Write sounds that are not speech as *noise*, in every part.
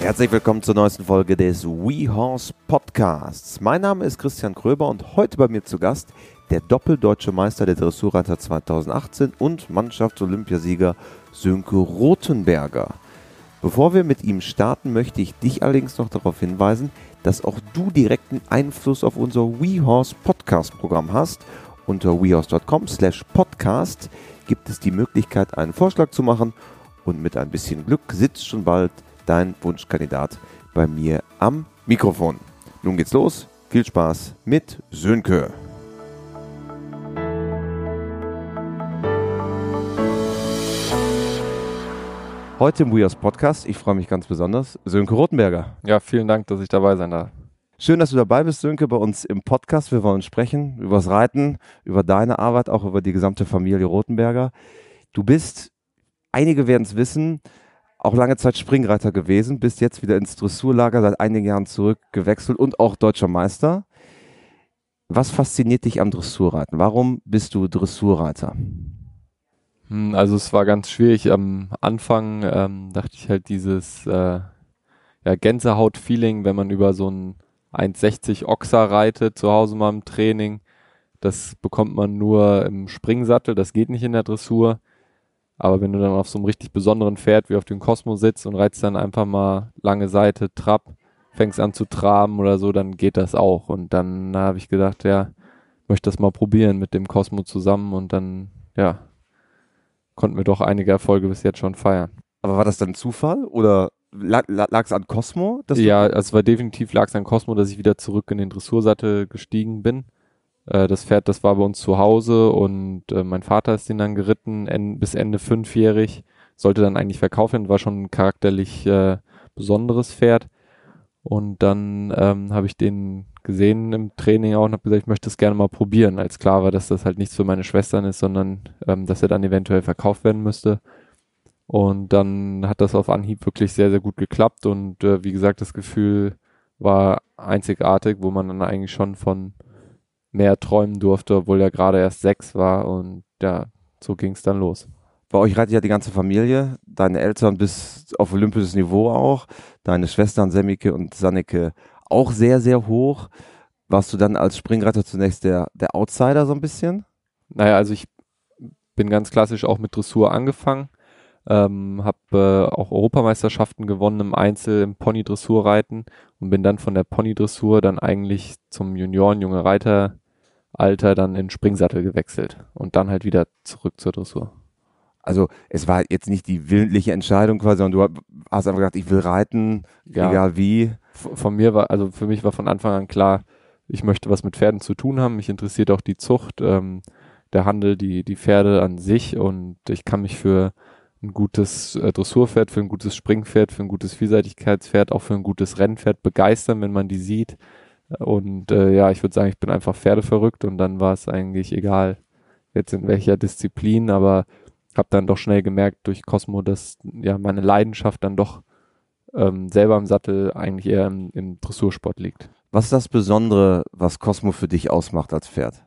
Herzlich willkommen zur neuesten Folge des WeHorse Podcasts. Mein Name ist Christian Kröber und heute bei mir zu Gast der doppeldeutsche Meister der Dressurreiter 2018 und Mannschaftsolympiasieger Sönke Rothenberger. Bevor wir mit ihm starten, möchte ich dich allerdings noch darauf hinweisen, dass auch du direkten Einfluss auf unser WeHorse Podcast Programm hast. Unter wehorse.com slash podcast gibt es die Möglichkeit, einen Vorschlag zu machen und mit ein bisschen Glück sitzt schon bald dein Wunschkandidat bei mir am Mikrofon. Nun geht's los. Viel Spaß mit Sönke. Heute im WeHorse Podcast, ich freue mich ganz besonders, Sönke Rothenberger. Ja, vielen Dank, dass ich dabei sein darf. Schön, dass du dabei bist, Sönke, bei uns im Podcast. Wir wollen sprechen über das Reiten, über deine Arbeit, auch über die gesamte Familie Rothenberger. Du bist, einige werden es wissen, auch lange Zeit Springreiter gewesen, bist jetzt wieder ins Dressurlager seit einigen Jahren zurück gewechselt und auch deutscher Meister. Was fasziniert dich am Dressurreiten? Warum bist du Dressurreiter? Hm, also es war ganz schwierig. Am Anfang ähm, dachte ich halt dieses äh, ja, Gänsehaut-Feeling, wenn man über so ein 1,60 Ochser reitet, zu Hause mal im Training. Das bekommt man nur im Springsattel, das geht nicht in der Dressur. Aber wenn du dann auf so einem richtig besonderen Pferd wie auf dem Cosmo sitzt und reizt dann einfach mal lange Seite, Trab, fängst an zu traben oder so, dann geht das auch. Und dann habe ich gedacht, ja, möchte das mal probieren mit dem Cosmo zusammen und dann, ja, konnten wir doch einige Erfolge bis jetzt schon feiern. Aber war das dann Zufall oder lag es an Cosmo? ja, es war definitiv lag es an Cosmo, dass ich wieder zurück in den Dressursattel gestiegen bin. Äh, das Pferd, das war bei uns zu Hause und äh, mein Vater ist den dann geritten en bis Ende fünfjährig. Sollte dann eigentlich verkauft werden, war schon ein charakterlich äh, besonderes Pferd. Und dann ähm, habe ich den gesehen im Training auch und habe gesagt, ich möchte es gerne mal probieren, als klar war, dass das halt nichts für meine Schwestern ist, sondern ähm, dass er dann eventuell verkauft werden müsste. Und dann hat das auf Anhieb wirklich sehr, sehr gut geklappt und äh, wie gesagt, das Gefühl war einzigartig, wo man dann eigentlich schon von mehr träumen durfte, obwohl er gerade erst sechs war und ja, so ging es dann los. Bei euch reitet ja die ganze Familie, deine Eltern bis auf olympisches Niveau auch, deine Schwestern Semmike und Sannike auch sehr, sehr hoch. Warst du dann als Springreiter zunächst der, der Outsider so ein bisschen? Naja, also ich bin ganz klassisch auch mit Dressur angefangen, ähm, habe äh, auch Europameisterschaften gewonnen im Einzel, im Pony-Dressurreiten und bin dann von der Pony-Dressur dann eigentlich zum Junioren-Junge Reiter-Alter dann in Springsattel gewechselt und dann halt wieder zurück zur Dressur. Also es war jetzt nicht die willentliche Entscheidung quasi, sondern du hast einfach gesagt, ich will reiten, ja, egal wie. Von mir war, also für mich war von Anfang an klar, ich möchte was mit Pferden zu tun haben. Mich interessiert auch die Zucht, ähm, der Handel, die, die Pferde an sich und ich kann mich für ein gutes äh, Dressurpferd, für ein gutes Springpferd, für ein gutes Vielseitigkeitspferd, auch für ein gutes Rennpferd begeistern, wenn man die sieht. Und äh, ja, ich würde sagen, ich bin einfach Pferdeverrückt und dann war es eigentlich egal, jetzt in welcher Disziplin, aber habe dann doch schnell gemerkt durch Cosmo, dass ja meine Leidenschaft dann doch ähm, selber im Sattel eigentlich eher im, im Dressursport liegt. Was ist das Besondere, was Cosmo für dich ausmacht als Pferd?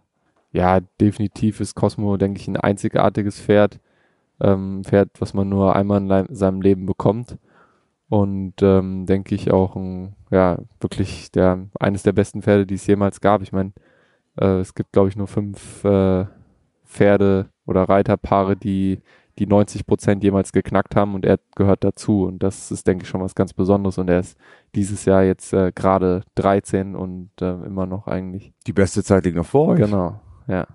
Ja, definitiv ist Cosmo, denke ich, ein einzigartiges Pferd ähm, Pferd, was man nur einmal in seinem Leben bekommt. Und ähm, denke ich auch ein, ja, wirklich der, eines der besten Pferde, die es jemals gab. Ich meine, äh, es gibt, glaube ich, nur fünf äh, Pferde oder Reiterpaare, die die 90 Prozent jemals geknackt haben und er gehört dazu. Und das ist, denke ich, schon was ganz Besonderes. Und er ist dieses Jahr jetzt äh, gerade 13 und äh, immer noch eigentlich. Die beste Zeit liegt noch vor euch. Genau, ja.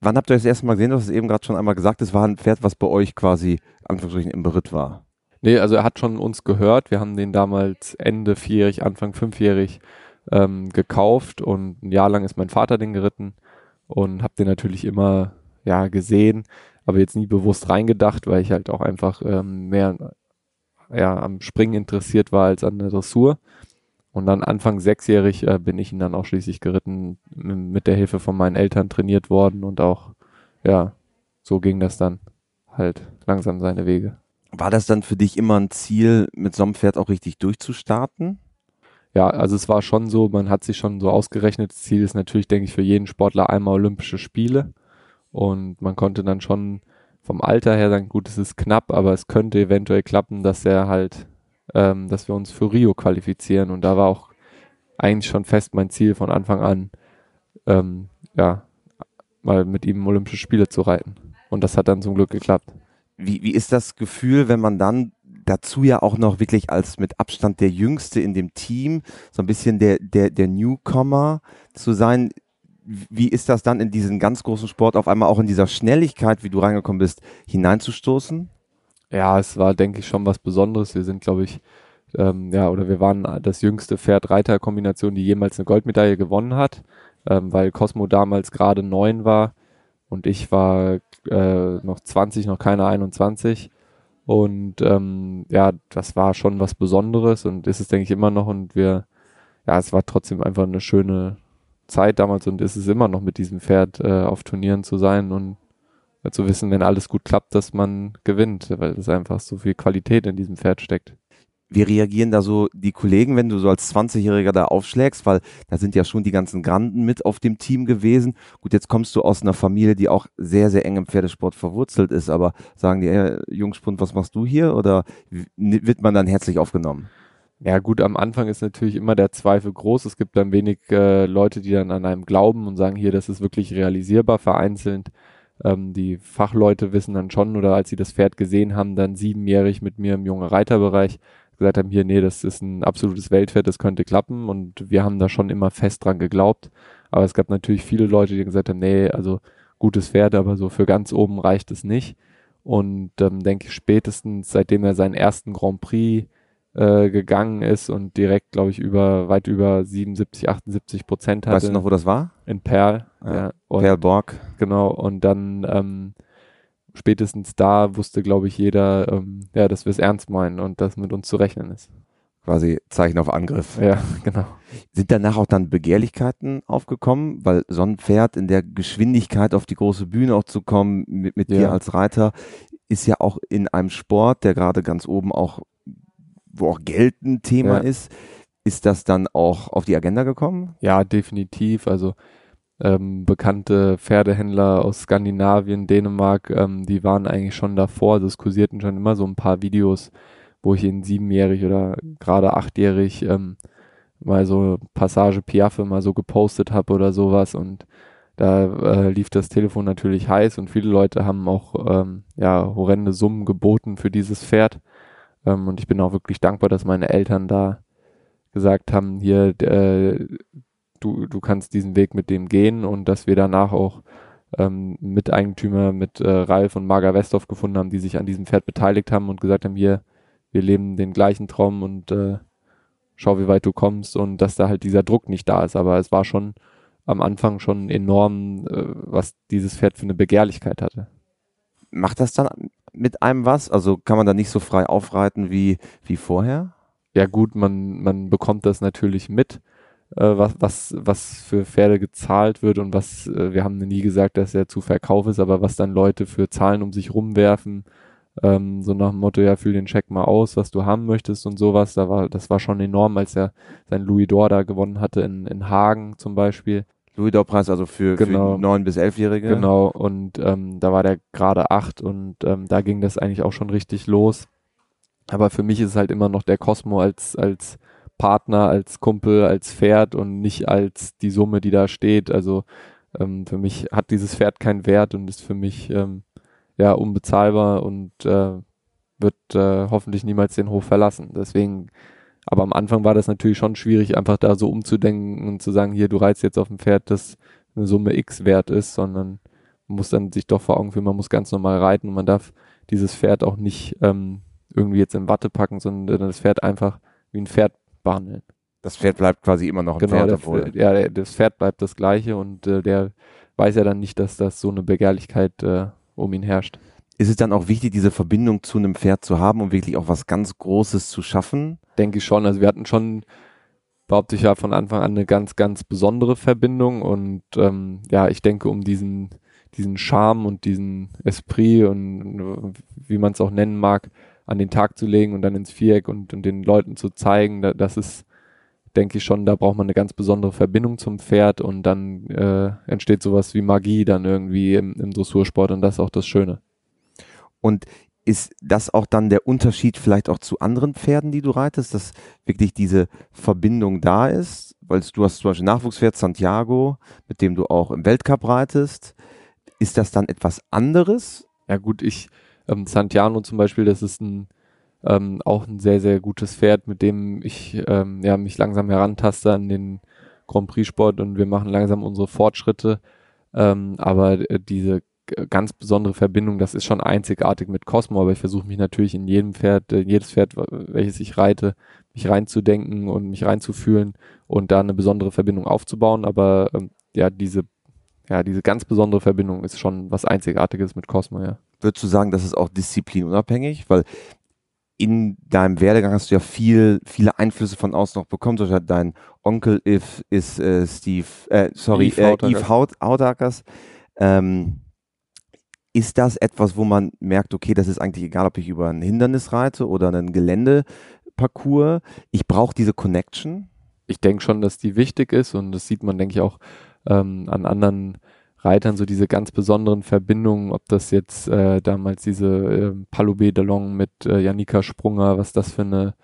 Wann habt ihr das erste Mal gesehen? Du hast es eben gerade schon einmal gesagt, es war ein Pferd, was bei euch quasi Anführungsstrichen im Beritt war. Nee, also er hat schon uns gehört. Wir haben den damals Ende vierjährig, Anfang fünfjährig ähm, gekauft und ein Jahr lang ist mein Vater den geritten und habe den natürlich immer ja gesehen, aber jetzt nie bewusst reingedacht, weil ich halt auch einfach ähm, mehr ja, am Springen interessiert war als an der Dressur. Und dann Anfang sechsjährig äh, bin ich ihn dann auch schließlich geritten, mit der Hilfe von meinen Eltern trainiert worden und auch, ja, so ging das dann halt langsam seine Wege. War das dann für dich immer ein Ziel, mit so einem Pferd auch richtig durchzustarten? Ja, also es war schon so, man hat sich schon so ausgerechnet, das Ziel ist natürlich, denke ich, für jeden Sportler einmal Olympische Spiele. Und man konnte dann schon vom Alter her sagen, gut, es ist knapp, aber es könnte eventuell klappen, dass er halt ähm, dass wir uns für Rio qualifizieren. Und da war auch eigentlich schon fest mein Ziel von Anfang an, ähm, ja, mal mit ihm Olympische Spiele zu reiten. Und das hat dann zum Glück geklappt. Wie, wie ist das Gefühl, wenn man dann dazu ja auch noch wirklich als mit Abstand der Jüngste in dem Team, so ein bisschen der, der, der Newcomer zu sein? Wie ist das dann in diesen ganz großen Sport auf einmal auch in dieser Schnelligkeit, wie du reingekommen bist, hineinzustoßen? Ja, es war, denke ich, schon was Besonderes. Wir sind, glaube ich, ähm, ja, oder wir waren das jüngste Pferd-Reiter-Kombination, die jemals eine Goldmedaille gewonnen hat, ähm, weil Cosmo damals gerade neun war und ich war äh, noch 20, noch keine 21. Und ähm, ja, das war schon was Besonderes und ist es, denke ich, immer noch. Und wir, ja, es war trotzdem einfach eine schöne Zeit damals und ist es immer noch mit diesem Pferd äh, auf Turnieren zu sein und zu wissen, wenn alles gut klappt, dass man gewinnt, weil es einfach so viel Qualität in diesem Pferd steckt wie reagieren da so die Kollegen, wenn du so als 20-Jähriger da aufschlägst? Weil da sind ja schon die ganzen Granden mit auf dem Team gewesen. Gut, jetzt kommst du aus einer Familie, die auch sehr, sehr eng im Pferdesport verwurzelt ist. Aber sagen die, äh, Jungspund, was machst du hier? Oder wird man dann herzlich aufgenommen? Ja gut, am Anfang ist natürlich immer der Zweifel groß. Es gibt dann wenig äh, Leute, die dann an einem glauben und sagen, hier, das ist wirklich realisierbar, vereinzelt. Ähm, die Fachleute wissen dann schon, oder als sie das Pferd gesehen haben, dann siebenjährig mit mir im junge Reiterbereich, gesagt haben, hier, nee, das ist ein absolutes Weltpferd, das könnte klappen und wir haben da schon immer fest dran geglaubt. Aber es gab natürlich viele Leute, die gesagt haben, nee, also gutes Pferd, aber so für ganz oben reicht es nicht. Und ähm, denke ich, spätestens seitdem er seinen ersten Grand Prix äh, gegangen ist und direkt, glaube ich, über weit über 77, 78 Prozent hatte. Weißt du noch, wo das war? In Perl. Ja. ja. Perl Borg. Genau. Und dann ähm, spätestens da wusste, glaube ich, jeder, ähm, ja, dass wir es ernst meinen und dass mit uns zu rechnen ist. Quasi Zeichen auf Angriff. Ja, *laughs* genau. Sind danach auch dann Begehrlichkeiten aufgekommen, weil so ein Pferd in der Geschwindigkeit auf die große Bühne auch zu kommen, mit, mit ja. dir als Reiter, ist ja auch in einem Sport, der gerade ganz oben auch, wo auch Geld ein Thema ja. ist. Ist das dann auch auf die Agenda gekommen? Ja, definitiv. Also ähm, bekannte Pferdehändler aus Skandinavien, Dänemark, ähm, die waren eigentlich schon davor, also es kursierten schon immer so ein paar Videos, wo ich in siebenjährig oder gerade achtjährig ähm, mal so Passage Piaffe mal so gepostet habe oder sowas und da äh, lief das Telefon natürlich heiß und viele Leute haben auch ähm, ja horrende Summen geboten für dieses Pferd ähm, und ich bin auch wirklich dankbar, dass meine Eltern da gesagt haben, hier äh, du, du kannst diesen Weg mit dem gehen und dass wir danach auch ähm, Miteigentümer mit äh, Ralf und Marga Westhoff gefunden haben, die sich an diesem Pferd beteiligt haben und gesagt haben, hier, wir leben den gleichen Traum und äh, schau, wie weit du kommst und dass da halt dieser Druck nicht da ist. Aber es war schon am Anfang schon enorm, äh, was dieses Pferd für eine Begehrlichkeit hatte. Macht das dann mit einem was? Also kann man da nicht so frei aufreiten wie, wie vorher? Ja gut, man, man bekommt das natürlich mit äh, was, was, was für Pferde gezahlt wird und was, äh, wir haben nie gesagt, dass er zu Verkauf ist, aber was dann Leute für Zahlen um sich rumwerfen, ähm, so nach dem Motto, ja, füll den Check mal aus, was du haben möchtest und sowas, da war, das war schon enorm, als er sein Louis d'Or da gewonnen hatte in, in Hagen zum Beispiel. Louis d'Or Preis also für, genau. 9 bis 11-Jährige. Genau, und ähm, da war der gerade acht und ähm, da ging das eigentlich auch schon richtig los. Aber für mich ist es halt immer noch der Cosmo als, als Partner, als Kumpel, als Pferd und nicht als die Summe, die da steht. Also ähm, für mich hat dieses Pferd keinen Wert und ist für mich ähm, ja unbezahlbar und äh, wird äh, hoffentlich niemals den Hof verlassen. Deswegen, aber am Anfang war das natürlich schon schwierig, einfach da so umzudenken und zu sagen, hier, du reizt jetzt auf ein Pferd, das eine Summe X wert ist, sondern man muss dann sich doch vor Augen führen, man muss ganz normal reiten und man darf dieses Pferd auch nicht ähm, irgendwie jetzt in Watte packen, sondern das Pferd einfach wie ein Pferd behandeln. Das Pferd bleibt quasi immer noch ein genau, Pferd. Obwohl. Ja, das Pferd bleibt das gleiche und äh, der weiß ja dann nicht, dass das so eine Begehrlichkeit äh, um ihn herrscht. Ist es dann auch wichtig, diese Verbindung zu einem Pferd zu haben, um wirklich auch was ganz Großes zu schaffen? Denke ich schon. Also wir hatten schon, behaupte ich ja von Anfang an eine ganz, ganz besondere Verbindung und ähm, ja, ich denke, um diesen, diesen Charme und diesen Esprit und wie man es auch nennen mag, an den Tag zu legen und dann ins Viereck und, und den Leuten zu zeigen, da, das ist, denke ich schon, da braucht man eine ganz besondere Verbindung zum Pferd und dann äh, entsteht sowas wie Magie dann irgendwie im, im Dressursport und das ist auch das Schöne. Und ist das auch dann der Unterschied vielleicht auch zu anderen Pferden, die du reitest, dass wirklich diese Verbindung da ist? Weil du hast zum Beispiel Nachwuchspferd Santiago, mit dem du auch im Weltcup reitest. Ist das dann etwas anderes? Ja gut, ich, ähm, Santiano zum Beispiel, das ist ein ähm, auch ein sehr, sehr gutes Pferd, mit dem ich ähm, ja, mich langsam herantaste an den Grand Prix Sport und wir machen langsam unsere Fortschritte. Ähm, aber äh, diese ganz besondere Verbindung, das ist schon einzigartig mit Cosmo, aber ich versuche mich natürlich in jedem Pferd, in äh, jedes Pferd, welches ich reite, mich reinzudenken und mich reinzufühlen und da eine besondere Verbindung aufzubauen, aber ähm, ja, diese ja, diese ganz besondere Verbindung ist schon was Einzigartiges mit Cosmo, ja. Würdest du sagen, das ist auch disziplinunabhängig? Weil in deinem Werdegang hast du ja viel, viele Einflüsse von außen noch bekommen. Zum Beispiel dein Onkel If ist äh, Steve, äh, sorry, Eve äh, Hautakers. Ähm, ist das etwas, wo man merkt, okay, das ist eigentlich egal, ob ich über ein Hindernis reite oder einen Geländeparcours. Ich brauche diese Connection. Ich denke schon, dass die wichtig ist und das sieht man, denke ich, auch ähm, an anderen Reitern, so diese ganz besonderen Verbindungen, ob das jetzt äh, damals diese äh, Palubé Delong mit äh, Janika Sprunger, was das für eine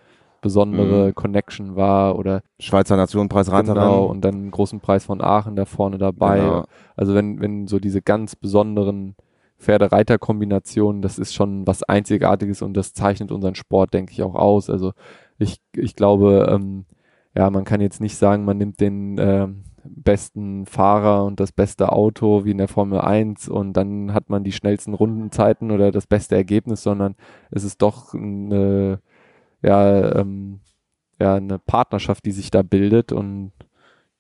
besondere mhm. Connection war oder Schweizer Nationenpreisreiterin. Genau, und dann großen Preis von Aachen da vorne dabei. Genau. Also wenn, wenn so diese ganz besonderen Pferde-Reiter-Kombinationen, das ist schon was Einzigartiges und das zeichnet unseren Sport, denke ich, auch aus. Also ich, ich glaube, ähm, ja, man kann jetzt nicht sagen, man nimmt den äh, besten Fahrer und das beste Auto wie in der Formel 1 und dann hat man die schnellsten Rundenzeiten oder das beste Ergebnis, sondern es ist doch eine, ja, ähm, ja, eine Partnerschaft, die sich da bildet und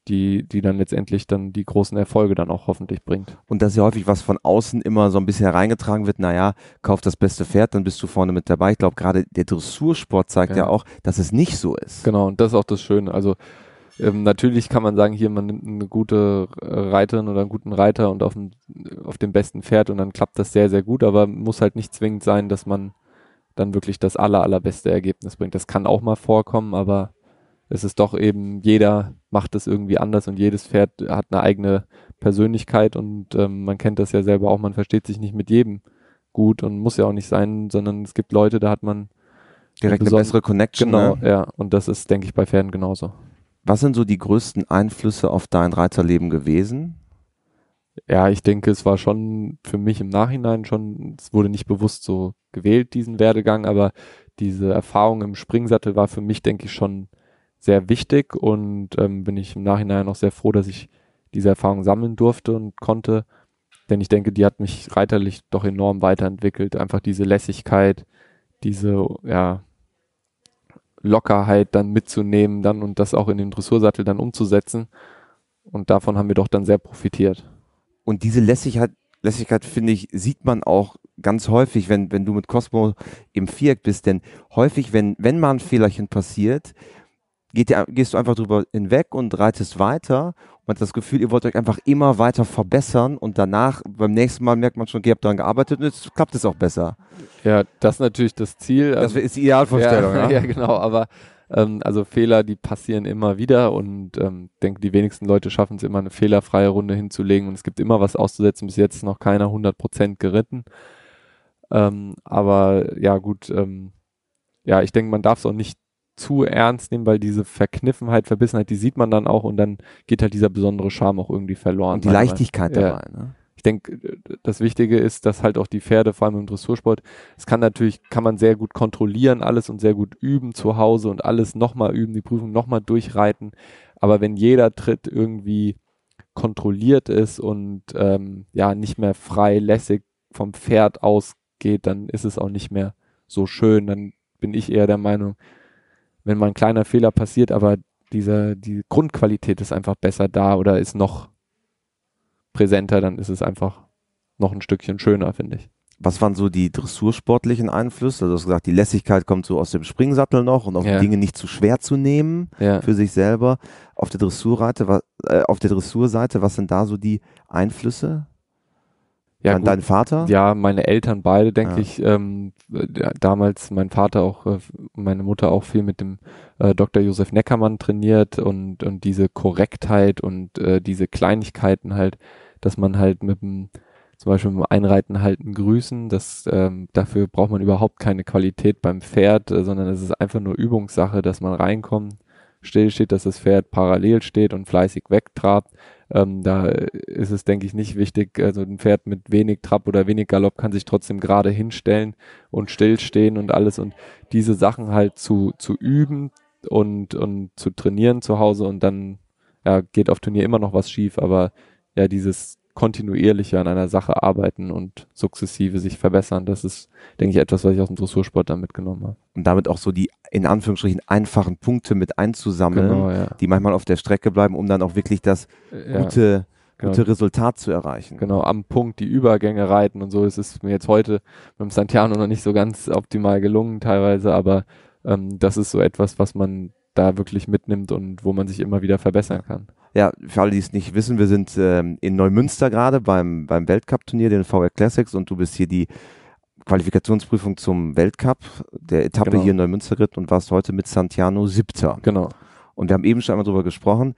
die, die dann letztendlich dann die großen Erfolge dann auch hoffentlich bringt. Und das ist ja häufig was von außen immer so ein bisschen hereingetragen wird, naja, kauf das beste Pferd, dann bist du vorne mit dabei. Ich glaube, gerade der Dressursport zeigt ja. ja. auch, dass es nicht so ist. Genau, und das ist auch das Schöne. Also ähm, natürlich kann man sagen, hier, man nimmt eine gute Reiterin oder einen guten Reiter und auf, dem, auf dem besten Pferd und dann klappt das sehr, sehr gut, aber muss halt nicht zwingend sein, dass man dann wirklich das aller, allerbeste Ergebnis bringt. Das kann auch mal vorkommen, aber es ist doch eben, jeder macht es irgendwie anders und jedes Pferd hat eine eigene Persönlichkeit und ähm, man kennt das ja selber auch, man versteht sich nicht mit jedem gut und muss ja auch nicht sein, sondern es gibt Leute, da hat man direkt eine, eine bessere Connection. Genau, ne? ja, und das ist, denke ich, bei Pferden genauso. Was sind so die größten Einflüsse auf dein Reiterleben gewesen? Ja, ich denke, es war schon für mich im Nachhinein schon, es wurde nicht bewusst so gewählt, diesen Werdegang, aber diese Erfahrung im Springsattel war für mich, denke ich, schon sehr wichtig und ähm, bin ich im Nachhinein auch sehr froh, dass ich diese Erfahrung sammeln durfte und konnte. Denn ich denke, die hat mich reiterlich doch enorm weiterentwickelt. Einfach diese Lässigkeit, diese, ja, Lockerheit dann mitzunehmen dann und das auch in den Dressursattel dann umzusetzen. Und davon haben wir doch dann sehr profitiert. Und diese Lässigkeit, Lässigkeit finde ich, sieht man auch ganz häufig, wenn, wenn du mit Cosmo im Viereck bist, denn häufig, wenn, wenn mal ein Fehlerchen passiert, geht ihr, gehst du einfach drüber hinweg und reitest weiter und das Gefühl, ihr wollt euch einfach immer weiter verbessern und danach, beim nächsten Mal merkt man schon, ihr habt daran gearbeitet und jetzt klappt es auch besser. Ja, das ist natürlich das Ziel. Das ist die Idealvorstellung, ja. Ja, *laughs* ja genau, aber ähm, also Fehler, die passieren immer wieder und ähm, denke, die wenigsten Leute schaffen es immer, eine fehlerfreie Runde hinzulegen und es gibt immer was auszusetzen. Bis jetzt ist noch keiner 100% geritten. Ähm, aber ja, gut, ähm, ja, ich denke, man darf es auch nicht zu ernst nehmen, weil diese Verkniffenheit, Verbissenheit, die sieht man dann auch und dann geht halt dieser besondere Charme auch irgendwie verloren. Und die Leichtigkeit dabei, ja. ne? Ich denke, das Wichtige ist, dass halt auch die Pferde, vor allem im Dressursport, es kann natürlich, kann man sehr gut kontrollieren alles und sehr gut üben zu Hause und alles nochmal üben, die Prüfung nochmal durchreiten. Aber wenn jeder Tritt irgendwie kontrolliert ist und ähm, ja nicht mehr frei lässig vom Pferd ausgeht, dann ist es auch nicht mehr so schön. Dann bin ich eher der Meinung, wenn mal ein kleiner Fehler passiert, aber diese, die Grundqualität ist einfach besser da oder ist noch präsenter, dann ist es einfach noch ein Stückchen schöner, finde ich. Was waren so die dressursportlichen Einflüsse? Also du hast gesagt, die Lässigkeit kommt so aus dem Springsattel noch und auch ja. Dinge nicht zu schwer zu nehmen ja. für sich selber. Auf der Dressurseite, äh, auf der Dressurseite, was sind da so die Einflüsse? Ja, dein, dein Vater? Ja, meine Eltern beide, denke ja. ich. Ähm, damals mein Vater auch, äh, meine Mutter auch viel mit dem äh, Dr. Josef Neckermann trainiert und, und diese Korrektheit und äh, diese Kleinigkeiten halt, dass man halt mit dem zum Beispiel beim Einreiten halten, grüßen. Das, ähm, dafür braucht man überhaupt keine Qualität beim Pferd, äh, sondern es ist einfach nur Übungssache, dass man reinkommt, still steht, dass das Pferd parallel steht und fleißig wegtrabt. Ähm, da ist es, denke ich, nicht wichtig. Also ein Pferd mit wenig Trab oder wenig Galopp kann sich trotzdem gerade hinstellen und stillstehen und alles und diese Sachen halt zu, zu üben und, und zu trainieren zu Hause und dann ja, geht auf Turnier immer noch was schief, aber ja, dieses kontinuierliche an einer Sache arbeiten und sukzessive sich verbessern. Das ist, denke ich, etwas, was ich aus dem Dressursport da mitgenommen habe. Und damit auch so die in Anführungsstrichen einfachen Punkte mit einzusammeln, genau, ja. die manchmal auf der Strecke bleiben, um dann auch wirklich das ja, gute, genau. gute Resultat zu erreichen. Genau, am Punkt die Übergänge reiten und so. Es ist mir jetzt heute mit dem Santiano noch nicht so ganz optimal gelungen teilweise, aber ähm, das ist so etwas, was man da wirklich mitnimmt und wo man sich immer wieder verbessern kann. Ja, für alle, die es nicht wissen, wir sind ähm, in Neumünster gerade beim, beim Weltcup-Turnier, den VR Classics, und du bist hier die Qualifikationsprüfung zum Weltcup der Etappe genau. hier in Neumünster geritten und warst heute mit Santiano siebter. Genau. Und wir haben eben schon einmal drüber gesprochen.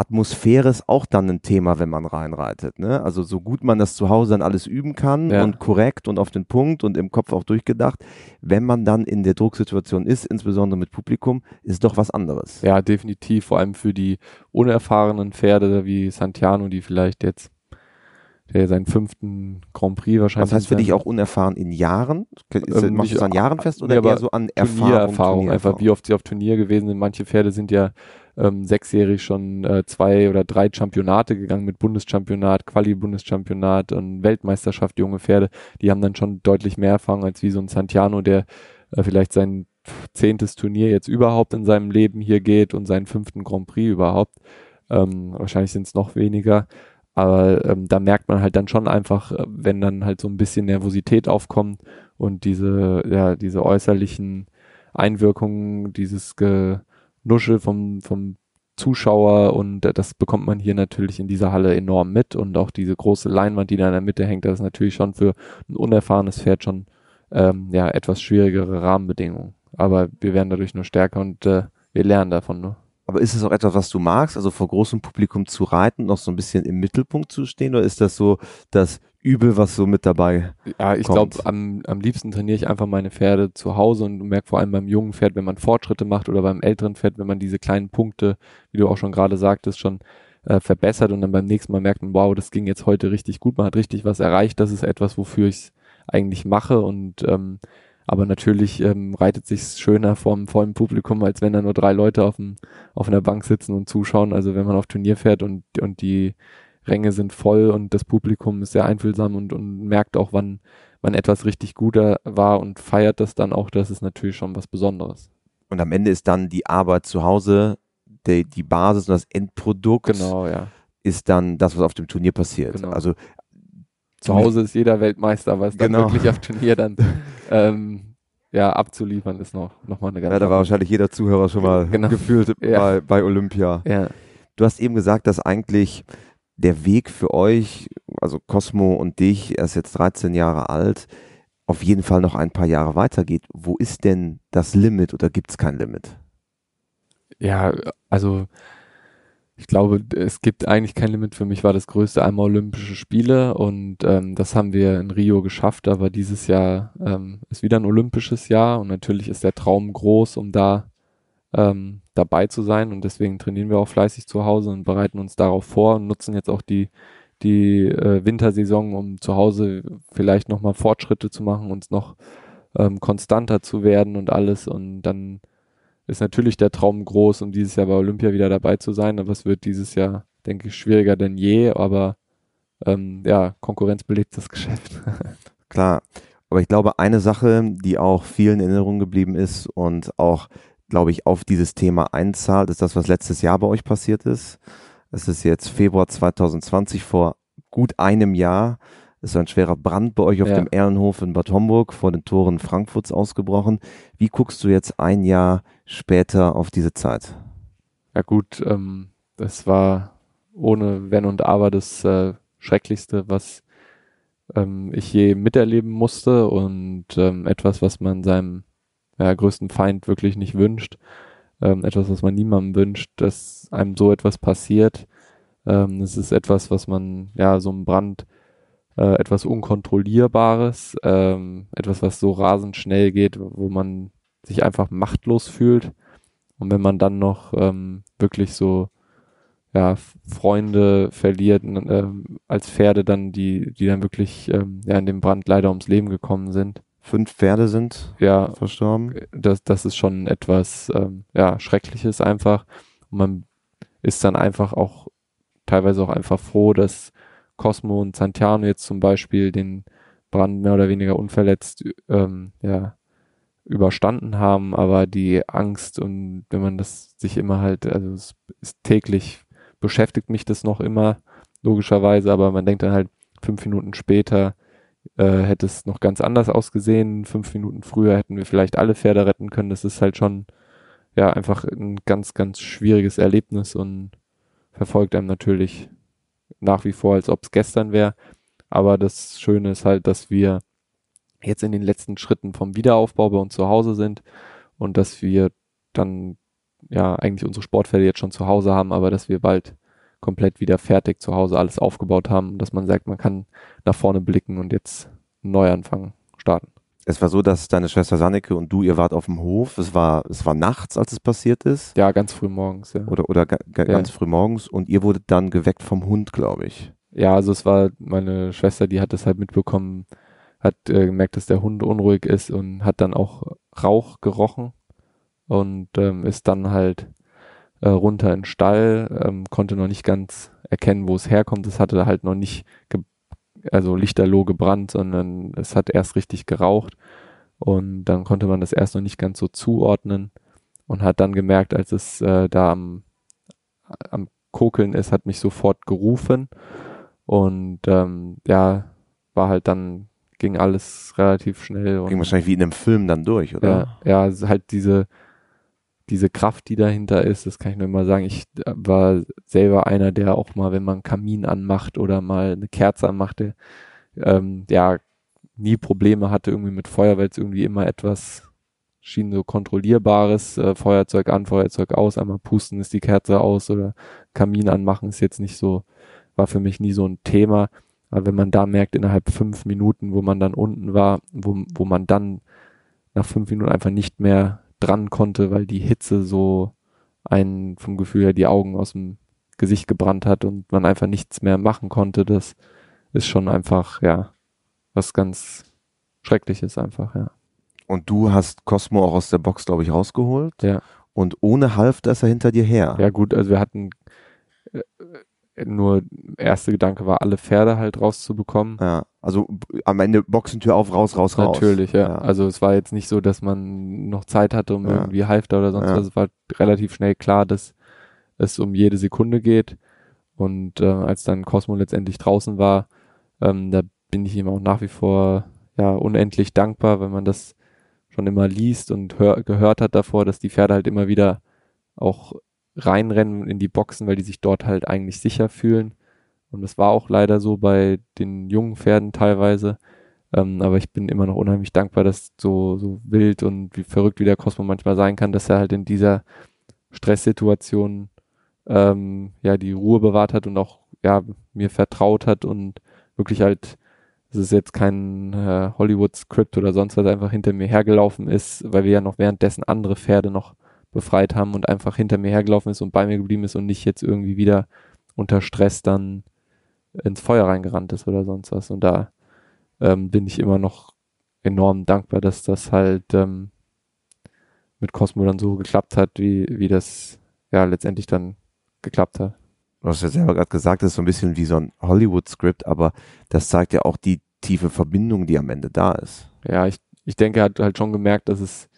Atmosphäre ist auch dann ein Thema, wenn man reinreitet. Ne? Also so gut man das zu Hause dann alles üben kann ja. und korrekt und auf den Punkt und im Kopf auch durchgedacht, wenn man dann in der Drucksituation ist, insbesondere mit Publikum, ist doch was anderes. Ja, definitiv. Vor allem für die unerfahrenen Pferde wie Santiano, die vielleicht jetzt der seinen fünften Grand Prix wahrscheinlich. Was heißt für dich auch unerfahren in Jahren? Ist, ähm, machst du es an Jahren fest oder nee, eher so an Erfahrung? Turniererfahrung, einfach wie oft sie auf Turnier gewesen sind. Manche Pferde sind ja ähm, sechsjährig schon äh, zwei oder drei Championate gegangen mit Bundeschampionat, Quali-Bundeschampionat und Weltmeisterschaft, junge Pferde. Die haben dann schon deutlich mehr Erfahrung als wie so ein Santiano, der äh, vielleicht sein zehntes Turnier jetzt überhaupt in seinem Leben hier geht und seinen fünften Grand Prix überhaupt. Ähm, wahrscheinlich sind es noch weniger. Aber ähm, da merkt man halt dann schon einfach, äh, wenn dann halt so ein bisschen Nervosität aufkommt und diese, ja, diese äußerlichen Einwirkungen, dieses Genuschel vom, vom Zuschauer und äh, das bekommt man hier natürlich in dieser Halle enorm mit und auch diese große Leinwand, die da in der Mitte hängt, das ist natürlich schon für ein unerfahrenes Pferd schon ähm, ja etwas schwierigere Rahmenbedingungen. Aber wir werden dadurch nur stärker und äh, wir lernen davon nur. Aber ist es auch etwas, was du magst, also vor großem Publikum zu reiten, noch so ein bisschen im Mittelpunkt zu stehen, oder ist das so das Übel, was so mit dabei Ja, ich glaube, am, am liebsten trainiere ich einfach meine Pferde zu Hause und merke vor allem beim jungen Pferd, wenn man Fortschritte macht oder beim älteren Pferd, wenn man diese kleinen Punkte, wie du auch schon gerade sagtest, schon äh, verbessert und dann beim nächsten Mal merkt man, wow, das ging jetzt heute richtig gut, man hat richtig was erreicht, das ist etwas, wofür ich es eigentlich mache und ähm, aber natürlich ähm, reitet sich schöner vom vollen Publikum, als wenn da nur drei Leute auf, dem, auf einer Bank sitzen und zuschauen. Also wenn man auf Turnier fährt und, und die Ränge sind voll und das Publikum ist sehr einfühlsam und, und merkt auch, wann, wann etwas richtig guter war und feiert das dann auch, das ist natürlich schon was Besonderes. Und am Ende ist dann die Arbeit zu Hause, die, die Basis und das Endprodukt. Genau, ja ist dann das, was auf dem Turnier passiert. Genau. Also zu Hause ist jeder Weltmeister, aber es dann genau. wirklich auf Turnier dann *laughs* ähm, ja abzuliefern ist noch, noch mal eine ganz Ja, da war wahrscheinlich jeder Zuhörer schon mal genau. gefühlt *laughs* ja. bei, bei Olympia. Ja. Du hast eben gesagt, dass eigentlich der Weg für euch, also Cosmo und dich, er ist jetzt 13 Jahre alt, auf jeden Fall noch ein paar Jahre weitergeht. Wo ist denn das Limit oder gibt es kein Limit? Ja, also ich glaube, es gibt eigentlich kein Limit. Für mich war das größte einmal Olympische Spiele und ähm, das haben wir in Rio geschafft, aber dieses Jahr ähm, ist wieder ein olympisches Jahr und natürlich ist der Traum groß, um da ähm, dabei zu sein. Und deswegen trainieren wir auch fleißig zu Hause und bereiten uns darauf vor und nutzen jetzt auch die die äh, Wintersaison, um zu Hause vielleicht nochmal Fortschritte zu machen, uns noch ähm, konstanter zu werden und alles. Und dann ist natürlich der Traum groß, um dieses Jahr bei Olympia wieder dabei zu sein, aber es wird dieses Jahr, denke ich, schwieriger denn je, aber ähm, ja, Konkurrenz belegt das *laughs* Geschäft. Klar, aber ich glaube, eine Sache, die auch vielen in Erinnerung geblieben ist und auch, glaube ich, auf dieses Thema einzahlt, ist das, was letztes Jahr bei euch passiert ist. Es ist jetzt Februar 2020, vor gut einem Jahr ist ein schwerer Brand bei euch auf ja. dem Erlenhof in Bad Homburg vor den Toren Frankfurts ausgebrochen. Wie guckst du jetzt ein Jahr später auf diese Zeit? Ja gut, ähm, das war ohne Wenn und Aber das äh, Schrecklichste, was ähm, ich je miterleben musste und ähm, etwas, was man seinem ja, größten Feind wirklich nicht wünscht. Ähm, etwas, was man niemandem wünscht, dass einem so etwas passiert. Ähm, es ist etwas, was man, ja, so ein Brand äh, etwas Unkontrollierbares, ähm, etwas, was so rasend schnell geht, wo man sich einfach machtlos fühlt. Und wenn man dann noch ähm, wirklich so ja, Freunde verliert, äh, als Pferde dann, die, die dann wirklich ähm, ja, in dem Brand leider ums Leben gekommen sind. Fünf Pferde sind ja, verstorben. Das, das ist schon etwas ähm, ja, Schreckliches einfach. Und man ist dann einfach auch teilweise auch einfach froh, dass Cosmo und Santiano jetzt zum Beispiel den Brand mehr oder weniger unverletzt ähm, ja, überstanden haben, aber die Angst und wenn man das sich immer halt, also es ist täglich beschäftigt mich das noch immer, logischerweise, aber man denkt dann halt, fünf Minuten später äh, hätte es noch ganz anders ausgesehen, fünf Minuten früher hätten wir vielleicht alle Pferde retten können. Das ist halt schon ja einfach ein ganz, ganz schwieriges Erlebnis und verfolgt einem natürlich nach wie vor, als ob es gestern wäre. Aber das Schöne ist halt, dass wir jetzt in den letzten Schritten vom Wiederaufbau bei uns zu Hause sind und dass wir dann ja eigentlich unsere Sportpferde jetzt schon zu Hause haben, aber dass wir bald komplett wieder fertig zu Hause alles aufgebaut haben, dass man sagt, man kann nach vorne blicken und jetzt einen Neuanfang starten. Es war so, dass deine Schwester Sanneke und du, ihr wart auf dem Hof. Es war, es war nachts, als es passiert ist. Ja, ganz früh morgens, ja. Oder, oder ga, ga, Ja. ganz früh morgens und ihr wurdet dann geweckt vom Hund, glaube ich. Ja, also es war meine Schwester, die hat das halt mitbekommen, hat äh, gemerkt, dass der Hund unruhig ist und hat dann auch Rauch gerochen und ähm, ist dann halt äh, runter in den Stall, ähm, konnte noch nicht ganz erkennen, wo es herkommt. Es hatte halt noch nicht, also lichterloh gebrannt, sondern es hat erst richtig geraucht und dann konnte man das erst noch nicht ganz so zuordnen und hat dann gemerkt, als es äh, da am, am Kokeln ist, hat mich sofort gerufen und ähm, ja, war halt dann, ging alles relativ schnell. Und, Ging wahrscheinlich wie in einem Film dann durch, oder? ja, ja, ist halt diese, diese Kraft, die dahinter ist, das kann ich nur immer sagen. Ich äh, war selber einer, der auch mal, wenn man einen Kamin anmacht oder mal eine Kerze anmacht, der, ähm, ja, nie Probleme hatte irgendwie mit Feuer, weil es irgendwie immer etwas schien so kontrollierbares, äh, Feuerzeug an, Feuerzeug aus, einmal pusten ist die Kerze aus oder Kamin anmachen ist jetzt nicht so, war für mich nie so ein Thema. Aber wenn man da merkt, innerhalb fünf Minuten, wo man dann unten war, wo, wo man dann nach fünf Minuten einfach nicht mehr dran konnte, weil die Hitze so einen vom Gefühl her die Augen aus dem Gesicht gebrannt hat und man einfach nichts mehr machen konnte, das ist schon einfach, ja, was ganz Schreckliches einfach, ja. Und du hast Cosmo auch aus der Box, glaube ich, rausgeholt. Ja. Und ohne Halfter ist er hinter dir her. Ja gut, also wir hatten äh, nur erste Gedanke war, alle Pferde halt rauszubekommen. Ja, Also am Ende Boxentür auf, raus, raus, raus. Natürlich, ja. Ja. Also es war jetzt nicht so, dass man noch Zeit hatte, um Ja. irgendwie Halfter oder sonst Ja. was. Es war relativ schnell klar, dass es um jede Sekunde geht. Und äh, als dann Cosmo letztendlich draußen war, ähm, da bin ich ihm auch nach wie vor ja unendlich dankbar, wenn man das schon immer liest und hör, gehört hat davor, dass die Pferde halt immer wieder auch reinrennen in die Boxen, weil die sich dort halt eigentlich sicher fühlen. Und das war auch leider so bei den jungen Pferden teilweise. Ähm, aber ich bin immer noch unheimlich dankbar, dass so, so wild und wie verrückt wie der Cosmo manchmal sein kann, dass er halt in dieser Stresssituation ähm, ja die Ruhe bewahrt hat und auch ja mir vertraut hat und wirklich halt es ist jetzt kein äh, Hollywood-Skript oder sonst was einfach hinter mir hergelaufen ist, weil wir ja noch währenddessen andere Pferde noch befreit haben und einfach hinter mir hergelaufen ist und bei mir geblieben ist und nicht jetzt irgendwie wieder unter Stress dann ins Feuer reingerannt ist oder sonst was. Und da ähm, bin ich immer noch enorm dankbar, dass das halt ähm, mit Cosmo dann so geklappt hat, wie, wie das ja letztendlich dann geklappt hat. Du hast ja selber gerade gesagt, das ist so ein bisschen wie so ein Hollywood-Skript, aber das zeigt ja auch die tiefe Verbindung, die am Ende da ist. Ja, ich, ich denke, er hat halt schon gemerkt, dass es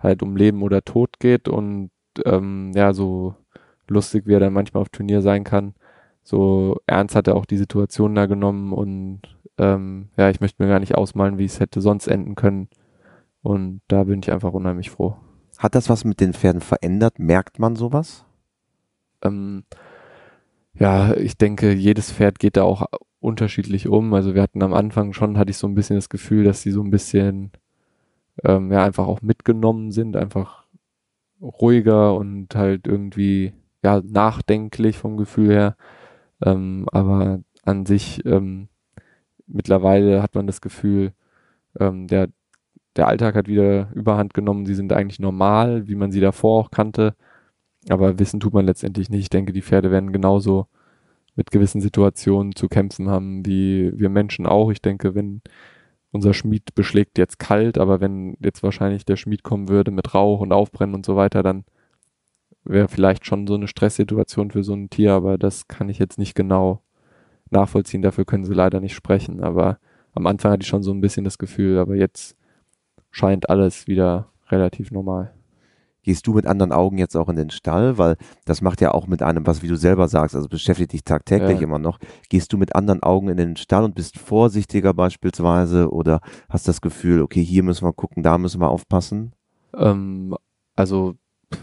halt um Leben oder Tod geht und ähm, ja, so lustig, wie er dann manchmal auf Turnier sein kann, so ernst hat er auch die Situation da genommen und ähm, ja, ich möchte mir gar nicht ausmalen, wie es hätte sonst enden können. Und da bin ich einfach unheimlich froh. Hat das was mit den Pferden verändert? Merkt man sowas? Ähm, ja, ich denke, jedes Pferd geht da auch unterschiedlich um. Also wir hatten am Anfang schon, hatte ich so ein bisschen das Gefühl, dass die so ein bisschen ähm, ja einfach auch mitgenommen sind, einfach ruhiger und halt irgendwie ja nachdenklich vom Gefühl her. Ähm, aber an sich ähm, mittlerweile hat man das Gefühl, ähm, der, der Alltag hat wieder Überhand genommen. Sie sind eigentlich normal, wie man sie davor auch kannte. Aber wissen tut man letztendlich nicht. Ich denke, die Pferde werden genauso mit gewissen Situationen zu kämpfen haben, wie wir Menschen auch. Ich denke, wenn unser Schmied beschlägt jetzt kalt, aber wenn jetzt wahrscheinlich der Schmied kommen würde mit Rauch und Aufbrennen und so weiter, dann wäre vielleicht schon so eine Stresssituation für so ein Tier, aber das kann ich jetzt nicht genau nachvollziehen. Dafür können sie leider nicht sprechen. Aber am Anfang hatte ich schon so ein bisschen das Gefühl, aber jetzt scheint alles wieder relativ normal. Gehst du mit anderen Augen jetzt auch in den Stall? Weil das macht ja auch mit einem, was wie du selber sagst, also beschäftigt dich tagtäglich ja. immer noch. Gehst du mit anderen Augen in den Stall und bist vorsichtiger beispielsweise oder hast das Gefühl, okay, hier müssen wir gucken, da müssen wir aufpassen? Ähm, also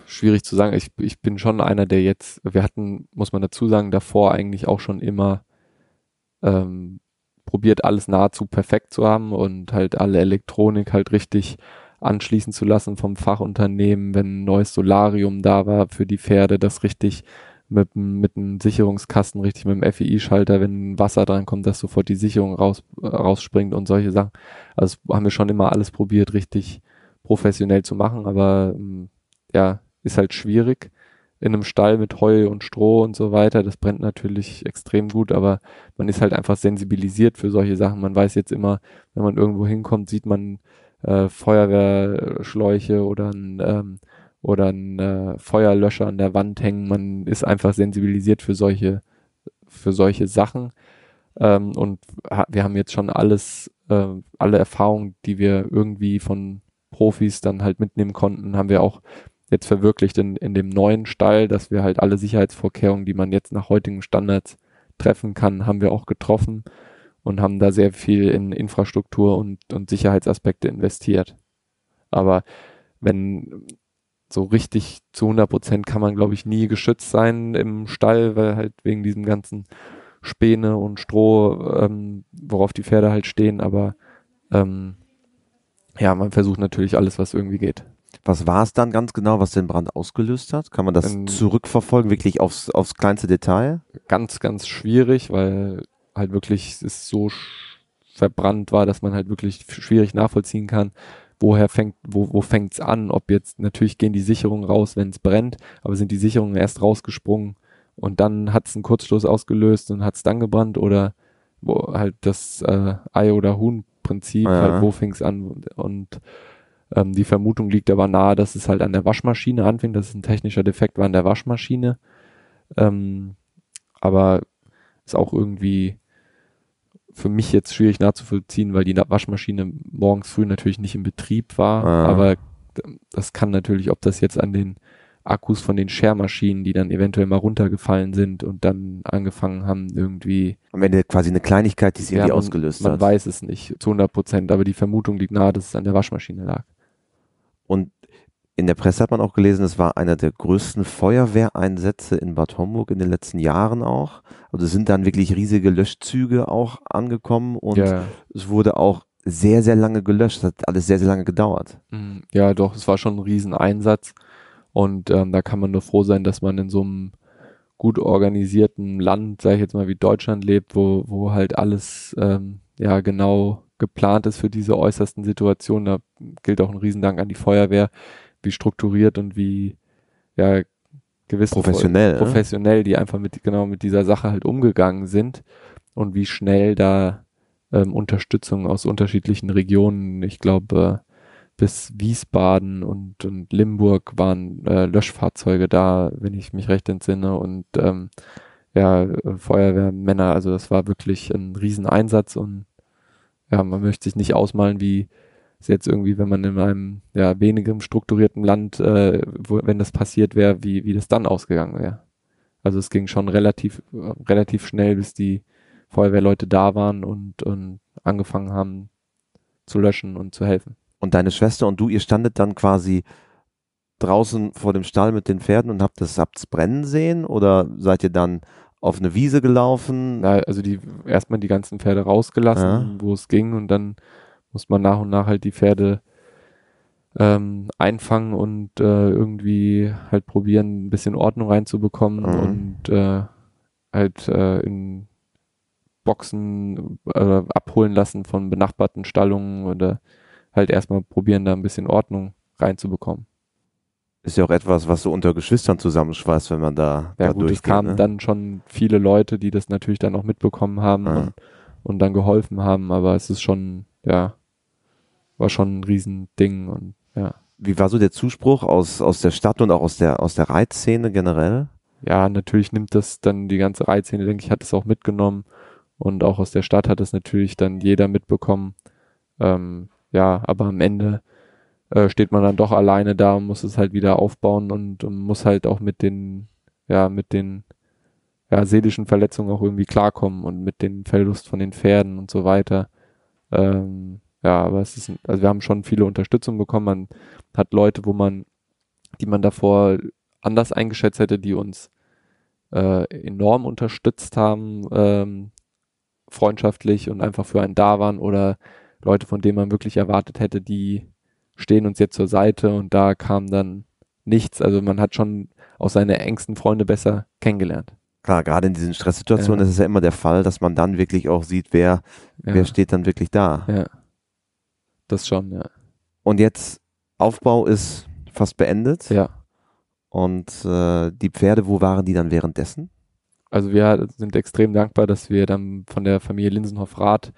schwierig zu sagen. Ich, ich bin schon einer, der jetzt, wir hatten, muss man dazu sagen, davor eigentlich auch schon immer ähm, probiert, alles nahezu perfekt zu haben und halt alle Elektronik halt richtig anschließen zu lassen vom Fachunternehmen, wenn ein neues Solarium da war für die Pferde, das richtig mit, mit einem Sicherungskasten, richtig mit dem FEI-Schalter, wenn Wasser dran kommt, dass sofort die Sicherung raus, äh, rausspringt und solche Sachen. Also haben wir schon immer alles probiert, richtig professionell zu machen, aber ähm, ja, ist halt schwierig in einem Stall mit Heu und Stroh und so weiter. Das brennt natürlich extrem gut, aber man ist halt einfach sensibilisiert für solche Sachen. Man weiß jetzt immer, wenn man irgendwo hinkommt, sieht man äh, Feuerwehrschläuche oder ein, ähm, oder ein äh, Feuerlöscher an der Wand hängen. Man ist einfach sensibilisiert für solche, für solche Sachen. Ähm, und ha wir haben jetzt schon alles, äh, alle Erfahrungen, die wir irgendwie von Profis dann halt mitnehmen konnten, haben wir auch jetzt verwirklicht in, in dem neuen Stall, dass wir halt alle Sicherheitsvorkehrungen, die man jetzt nach heutigen Standards treffen kann, haben wir auch getroffen und haben da sehr viel in Infrastruktur und, und Sicherheitsaspekte investiert. Aber wenn so richtig zu 100 Prozent kann man, glaube ich, nie geschützt sein im Stall, weil halt wegen diesem ganzen Späne und Stroh, ähm, worauf die Pferde halt stehen. Aber ähm, ja, man versucht natürlich alles, was irgendwie geht. Was war es dann ganz genau, was den Brand ausgelöst hat? Kann man das ähm, zurückverfolgen, wirklich aufs, aufs kleinste Detail? Ganz, ganz schwierig, weil halt wirklich es so verbrannt war, dass man halt wirklich schwierig nachvollziehen kann, woher fängt, wo, wo fängt's an, ob jetzt, natürlich gehen die Sicherungen raus, wenn es brennt, aber sind die Sicherungen erst rausgesprungen und dann hat's einen Kurzschluss ausgelöst und hat's dann gebrannt oder wo halt das äh, Ei- oder Huhn-Prinzip, ja. halt wo fängt's an und ähm, die Vermutung liegt aber nahe, dass es halt an der Waschmaschine anfing, dass es ein technischer Defekt war an der Waschmaschine. Ähm, aber ist auch irgendwie für mich jetzt schwierig nachzuvollziehen, weil die Waschmaschine morgens früh natürlich nicht in Betrieb war. Ah. Aber das kann natürlich, ob das jetzt an den Akkus von den Schermaschinen, die dann eventuell mal runtergefallen sind und dann angefangen haben, irgendwie. Am Ende quasi eine Kleinigkeit, die sie ja, irgendwie ausgelöst man hat. Man weiß es nicht zu 100 Prozent, aber die Vermutung liegt nahe, dass es an der Waschmaschine lag. Und in der Presse hat man auch gelesen, es war einer der größten Feuerwehreinsätze in Bad Homburg in den letzten Jahren auch. Also sind dann wirklich riesige Löschzüge auch angekommen und ja. es wurde auch sehr, sehr lange gelöscht. Es hat alles sehr, sehr lange gedauert. Mhm. Ja, doch, es war schon ein Rieseneinsatz. Und ähm, da kann man nur froh sein, dass man in so einem gut organisierten Land, sage ich jetzt mal, wie Deutschland lebt, wo, wo halt alles ähm, ja genau geplant ist für diese äußersten Situationen. Da gilt auch ein Riesendank an die Feuerwehr, wie strukturiert und wie ja gewiss professionell, ne? professionell, die einfach mit genau mit dieser Sache halt umgegangen sind und wie schnell da ähm, Unterstützung aus unterschiedlichen Regionen, ich glaube bis Wiesbaden und, und Limburg waren äh, Löschfahrzeuge da, wenn ich mich recht entsinne und ähm, ja, Feuerwehrmänner, also das war wirklich ein Rieseneinsatz und ja, man möchte sich nicht ausmalen, wie es jetzt irgendwie, wenn man in einem ja wenigem strukturierten Land, äh, wo, wenn das passiert wäre, wie, wie das dann ausgegangen wäre. Also es ging schon relativ, relativ schnell, bis die Feuerwehrleute da waren und, und angefangen haben zu löschen und zu helfen. Und deine Schwester und du, ihr standet dann quasi draußen vor dem Stall mit den Pferden und habt das habt's brennen sehen oder seid ihr dann auf eine Wiese gelaufen? Na, also die erstmal die ganzen Pferde rausgelassen, ja. wo es ging und dann muss man nach und nach halt die Pferde ähm, einfangen und äh, irgendwie halt probieren, ein bisschen Ordnung reinzubekommen mhm. und äh, halt äh, in Boxen äh, abholen lassen von benachbarten Stallungen oder halt erstmal probieren, da ein bisschen Ordnung reinzubekommen. Ist ja auch etwas, was so unter Geschwistern zusammenschweißt, wenn man da, Ja da gut, es durchgeht. kamen ne? dann schon viele Leute, die das natürlich dann auch mitbekommen haben Ah. und, und dann geholfen haben, aber es ist schon, ja, war schon ein Riesending und ja. Wie war so der Zuspruch aus, aus der Stadt und auch aus der, aus der Reitszene generell? Ja, natürlich nimmt das dann die ganze Reitszene, denke ich, hat es auch mitgenommen und auch aus der Stadt hat es natürlich dann jeder mitbekommen. Ähm, ja, aber am Ende äh, steht man dann doch alleine da und muss es halt wieder aufbauen und, und muss halt auch mit den, ja, mit den ja, seelischen Verletzungen auch irgendwie klarkommen und mit dem Verlust von den Pferden und so weiter. Ähm, ja, aber es ist, also wir haben schon viele Unterstützung bekommen. Man hat Leute, wo man, die man davor anders eingeschätzt hätte, die uns äh, enorm unterstützt haben, ähm, freundschaftlich und einfach für einen da waren oder Leute, von denen man wirklich erwartet hätte, die stehen uns jetzt zur Seite und da kam dann nichts. Also man hat schon auch seine engsten Freunde besser kennengelernt. Klar, gerade in diesen Stresssituationen Ja. ist es ja immer der Fall, dass man dann wirklich auch sieht, wer, Ja, wer steht dann wirklich da. ja. Das schon, ja. Und jetzt, Aufbau ist fast beendet. Ja. Und äh, die Pferde, wo waren die dann währenddessen? Also wir sind extrem dankbar, dass wir dann von der Familie Linsenhoff-Rath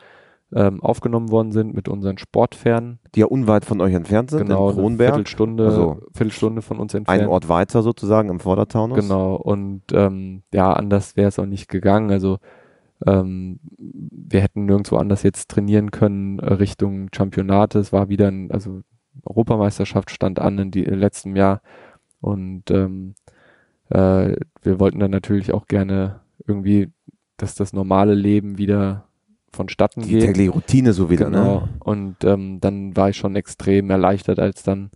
ähm, aufgenommen worden sind mit unseren Sportpferden. Die ja unweit von euch entfernt sind, genau, in Kronberg. Viertelstunde, Also Viertelstunde von uns entfernt. Ein Ort weiter sozusagen im Vordertaunus. Genau, und ähm, ja, anders wäre es auch nicht gegangen. Also ähm, wir hätten nirgendwo anders jetzt trainieren können äh, Richtung Championate. Es war wieder ein, also Europameisterschaft stand an in die in letztem Jahr und ähm, äh, wir wollten dann natürlich auch gerne irgendwie, dass das normale Leben wieder vonstatten Die geht. tägliche Routine so wieder, Genau. ne? Und ähm, dann war ich schon extrem erleichtert, als dann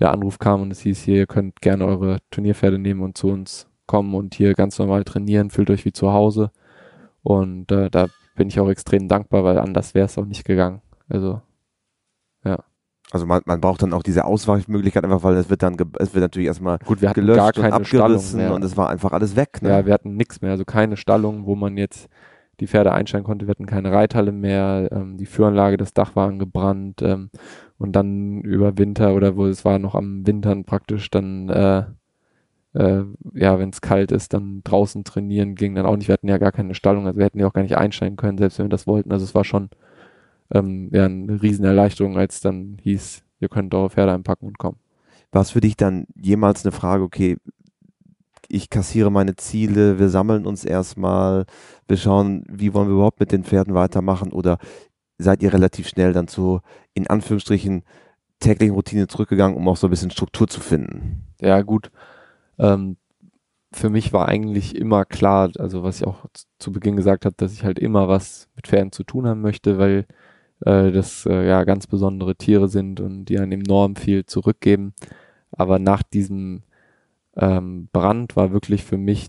der Anruf kam und es hieß hier, ihr könnt gerne eure Turnierpferde nehmen und zu uns kommen und hier ganz normal trainieren, fühlt euch wie zu Hause. Und äh, da bin ich auch extrem dankbar, weil anders wäre es auch nicht gegangen. Also Also man, man braucht dann auch diese Ausweichmöglichkeit einfach, weil es wird dann, es wird natürlich erstmal gut, wir hatten gelöscht gar und keine Stallung abgerissen mehr. und es war einfach alles weg, ne? Ja, wir hatten nichts mehr, also keine Stallung, wo man jetzt die Pferde einstellen konnte. Wir hatten keine Reithalle mehr, ähm, die Führanlage, das Dach war angebrannt ähm, und dann über Winter oder wo es war noch am Wintern praktisch dann, äh, äh, ja, wenn es kalt ist, dann draußen trainieren ging dann auch nicht. Wir hatten ja gar keine Stallung, also wir hätten die auch gar nicht einstellen können, selbst wenn wir das wollten. Also es war schon ähm, ja, eine Riesenerleichterung, als dann hieß, ihr könnt eure Pferde einpacken und kommen. War es für dich dann jemals eine Frage, okay, ich kassiere meine Ziele, wir sammeln uns erstmal, wir schauen, wie wollen wir überhaupt mit den Pferden weitermachen oder seid ihr relativ schnell dann zu, in Anführungsstrichen, täglichen Routine zurückgegangen, um auch so ein bisschen Struktur zu finden? Ja, gut. Ähm, für mich war eigentlich immer klar, also was ich auch zu Beginn gesagt habe, dass ich halt immer was mit Pferden zu tun haben möchte, weil äh, das äh, ja ganz besondere Tiere sind und die einem enorm viel zurückgeben. Aber nach diesem ähm, Brand war wirklich für mich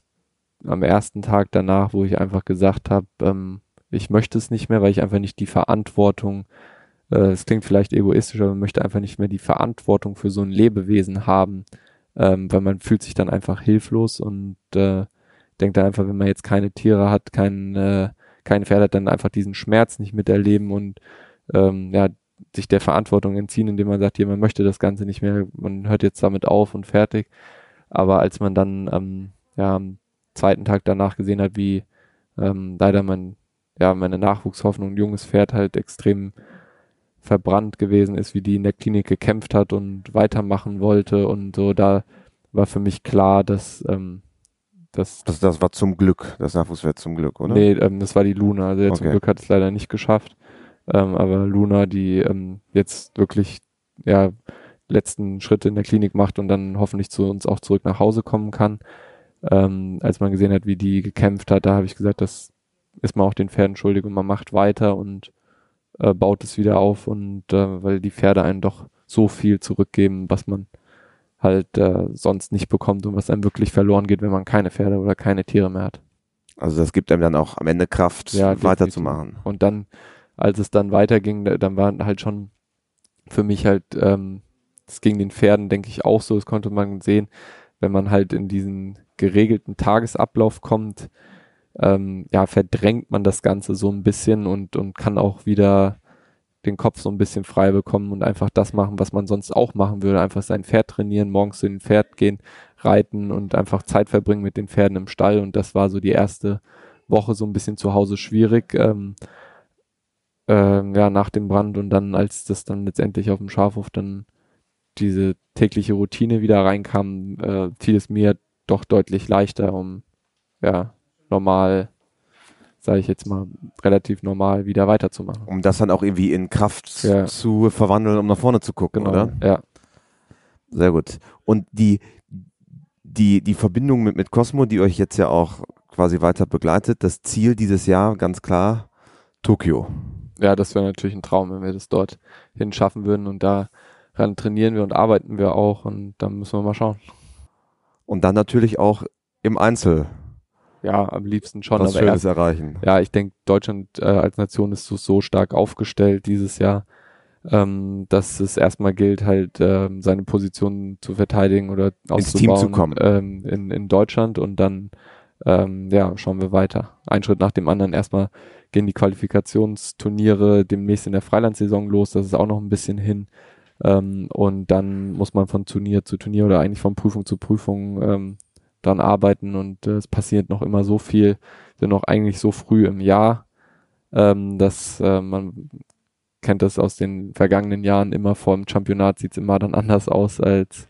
am ersten Tag danach, wo ich einfach gesagt habe, ähm, ich möchte es nicht mehr, weil ich einfach nicht die Verantwortung, äh, es klingt vielleicht egoistisch, aber man möchte einfach nicht mehr die Verantwortung für so ein Lebewesen haben, ähm, weil man fühlt sich dann einfach hilflos und äh, denkt dann einfach, wenn man jetzt keine Tiere hat, kein, äh, keine Pferde hat, dann einfach diesen Schmerz nicht miterleben und ähm, ja, sich der Verantwortung entziehen, indem man sagt, hier, man möchte das Ganze nicht mehr, man hört jetzt damit auf und fertig. Aber als man dann ähm, ja, am zweiten Tag danach gesehen hat, wie ähm, leider mein, ja, meine Nachwuchshoffnung, ein junges Pferd halt extrem verbrannt gewesen ist, wie die in der Klinik gekämpft hat und weitermachen wollte und so, da war für mich klar, dass ähm, dass Das, das war zum Glück, das Nachwuchswert zum Glück, oder? Nee, ähm, das war die Luna. Also der zum Okay. Glück hat es leider nicht geschafft. Ähm, aber Luna, die ähm, jetzt wirklich ja letzten Schritte in der Klinik macht und dann hoffentlich zu uns auch zurück nach Hause kommen kann. Ähm, als man gesehen hat, wie die gekämpft hat, da habe ich gesagt, das ist man auch den Pferden schuldig und man macht weiter und äh, baut es wieder auf und äh, weil die Pferde einen doch so viel zurückgeben, was man halt äh, sonst nicht bekommt und was einem wirklich verloren geht, wenn man keine Pferde oder keine Tiere mehr hat. Also das gibt einem dann auch am Ende Kraft, Ja, weiterzumachen. Und dann, als es dann weiterging, da- dann war halt schon für mich halt, ähm, es ging den Pferden, denke ich, auch so, das konnte man sehen, wenn man halt in diesen geregelten Tagesablauf kommt, ähm, ja, verdrängt man das Ganze so ein bisschen und, und kann auch wieder den Kopf so ein bisschen frei bekommen und einfach das machen, was man sonst auch machen würde. Einfach sein Pferd trainieren, morgens zu den Pferd gehen, reiten und einfach Zeit verbringen mit den Pferden im Stall. Und das war so die erste Woche so ein bisschen zu Hause schwierig. Ähm, ähm, ja, nach dem Brand und dann, als das dann letztendlich auf dem Schafhof dann diese tägliche Routine wieder reinkam, äh, fiel es mir doch deutlich leichter, um ja normal, sage ich jetzt mal, relativ normal wieder weiterzumachen. Um das dann auch irgendwie in Kraft ja. zu verwandeln, um nach vorne zu gucken, genau, oder? Ja. Sehr gut. Und die, die, die Verbindung mit, mit Cosmo, die euch jetzt ja auch quasi weiter begleitet, das Ziel dieses Jahr ganz klar Tokio. Ja, das wäre natürlich ein Traum, wenn wir das dort hinschaffen würden und daran trainieren wir und arbeiten wir auch und dann müssen wir mal schauen. Und dann natürlich auch im Einzel ja, am liebsten schon. Was Schönes erst, erreichen. Ja, ich denke, Deutschland äh, als Nation ist so, so stark aufgestellt dieses Jahr, ähm, dass es erstmal gilt, halt ähm, seine Position zu verteidigen oder ins Team zu kommen ähm, in, in Deutschland und dann ähm, ja, schauen wir weiter. Ein Schritt nach dem anderen. Erstmal gehen die Qualifikationsturniere demnächst in der Freilandsaison los. Das ist auch noch ein bisschen hin. Ähm, und dann muss man von Turnier zu Turnier oder eigentlich von Prüfung zu Prüfung ähm, dran arbeiten und äh, es passiert noch immer so viel, sind noch eigentlich so früh im Jahr, ähm, dass äh, man kennt das aus den vergangenen Jahren immer vor dem Championat sieht es immer dann *laughs* anders aus als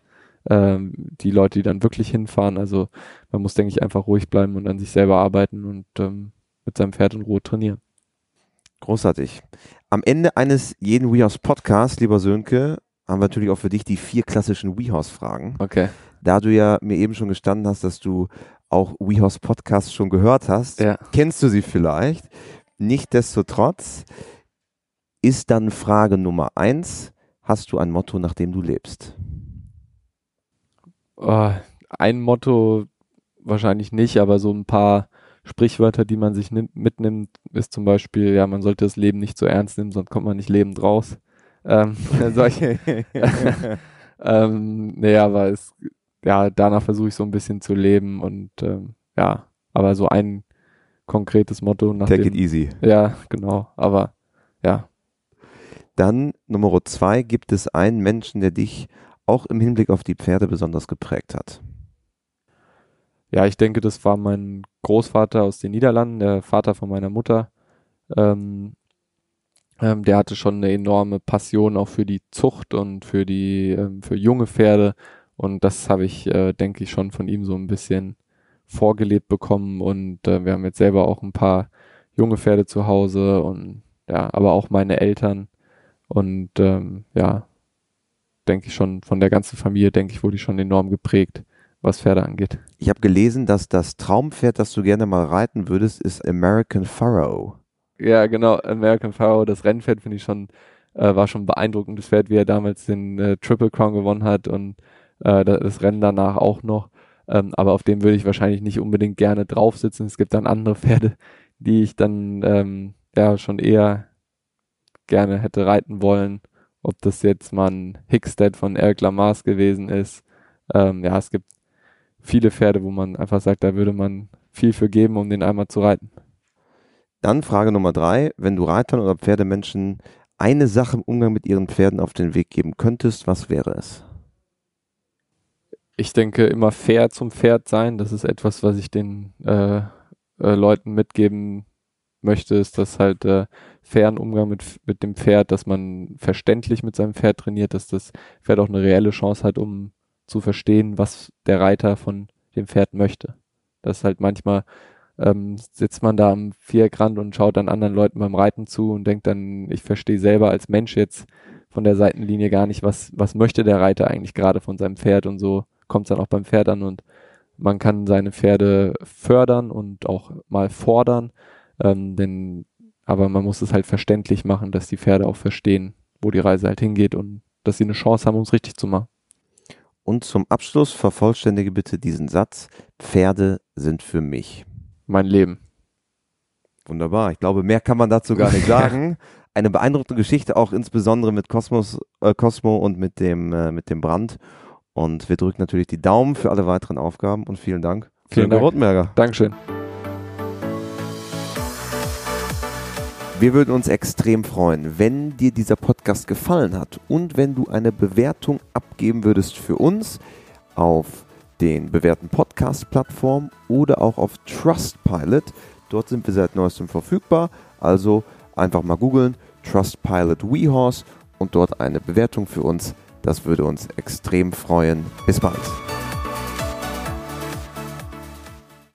ähm, die Leute, die dann wirklich hinfahren. Also man muss, denke ich, einfach ruhig bleiben und an sich selber arbeiten und ähm, mit seinem Pferd in Ruhe trainieren. Großartig. Am Ende eines jeden WeHouse Podcasts, lieber Sönke, haben wir natürlich auch für dich die vier klassischen WeHouse-Fragen. Okay. Da du ja mir eben schon gestanden hast, dass du auch WeHouse Podcasts schon gehört hast, ja. kennst du sie vielleicht. Nichtsdestotrotz ist dann Frage Nummer eins, hast du ein Motto, nach dem du lebst? Oh, ein Motto wahrscheinlich nicht, aber so ein paar Sprichwörter, die man sich nimmt, mitnimmt, ist zum Beispiel, ja, man sollte das Leben nicht so ernst nehmen, sonst kommt man nicht lebend raus. Ähm, *laughs* solche. *laughs* ähm, nee, aber es, ja, danach versuche ich so ein bisschen zu leben und ähm, ja, aber so ein konkretes Motto nach Take dem, it easy. Ja, genau, aber ja. Dann Nummer zwei, gibt es einen Menschen, der dich auch im Hinblick auf die Pferde besonders geprägt hat? Ja, ich denke, das war mein Großvater aus den Niederlanden, der Vater von meiner Mutter. Ähm, ähm, der hatte schon eine enorme Passion auch für die Zucht und für die ähm, für junge Pferde. Und das habe ich, äh, denke ich, schon von ihm so ein bisschen vorgelebt bekommen. Und äh, wir haben jetzt selber auch ein paar junge Pferde zu Hause und ja, aber auch meine Eltern. Und ähm, ja, denke ich schon, von der ganzen Familie, denke ich, wurde ich schon enorm geprägt, was Pferde angeht. Ich habe gelesen, dass das Traumpferd, das du gerne mal reiten würdest, ist American Pharaoh. Ja, genau, American Pharaoh, das Rennpferd finde ich schon, äh, war schon beeindruckend, das Pferd, wie er damals den äh, Triple Crown gewonnen hat und äh, das Rennen danach auch noch. Ähm, aber auf dem würde ich wahrscheinlich nicht unbedingt gerne drauf sitzen. Es gibt dann andere Pferde, die ich dann ähm, ja schon eher gerne hätte reiten wollen ob das jetzt mal ein Hickstead von Eric Lamar's gewesen ist. Ähm, ja, es gibt viele Pferde, wo man einfach sagt, da würde man viel für geben, um den einmal zu reiten. Dann Frage Nummer drei. Wenn du Reitern oder Pferdemenschen eine Sache im Umgang mit ihren Pferden auf den Weg geben könntest, was wäre es? Ich denke, immer fair zum Pferd sein. Das ist etwas, was ich den äh, äh, Leuten mitgeben möchte, ist das halt äh, fairen Umgang mit, mit dem Pferd, dass man verständlich mit seinem Pferd trainiert, dass das Pferd auch eine reelle Chance hat, um zu verstehen, was der Reiter von dem Pferd möchte. Das ist halt manchmal ähm, sitzt man da am Viereckrand und schaut dann anderen Leuten beim Reiten zu und denkt dann, ich verstehe selber als Mensch jetzt von der Seitenlinie gar nicht, was, was möchte der Reiter eigentlich gerade von seinem Pferd und so kommt es dann auch beim Pferd an und man kann seine Pferde fördern und auch mal fordern, ähm, denn, aber man muss es halt verständlich machen, dass die Pferde auch verstehen, wo die Reise halt hingeht und dass sie eine Chance haben, um es richtig zu machen. Und zum Abschluss vervollständige bitte diesen Satz. Pferde sind für mich. Mein Leben. Wunderbar. Ich glaube, mehr kann man dazu gar nicht *laughs* sagen. Eine beeindruckende Geschichte, auch insbesondere mit Kosmos, äh, Cosmo und mit dem, äh, mit dem Brand. Und wir drücken natürlich die Daumen für alle weiteren Aufgaben und vielen Dank. Vielen Dank. Rotenberger. Dankeschön. Wir würden uns extrem freuen, wenn dir dieser Podcast gefallen hat und wenn du eine Bewertung abgeben würdest für uns auf den bewährten Podcast-Plattformen oder auch auf Trustpilot. Dort sind wir seit neuestem verfügbar. Also einfach mal googeln, Trustpilot WeHorse und dort eine Bewertung für uns. Das würde uns extrem freuen. Bis bald.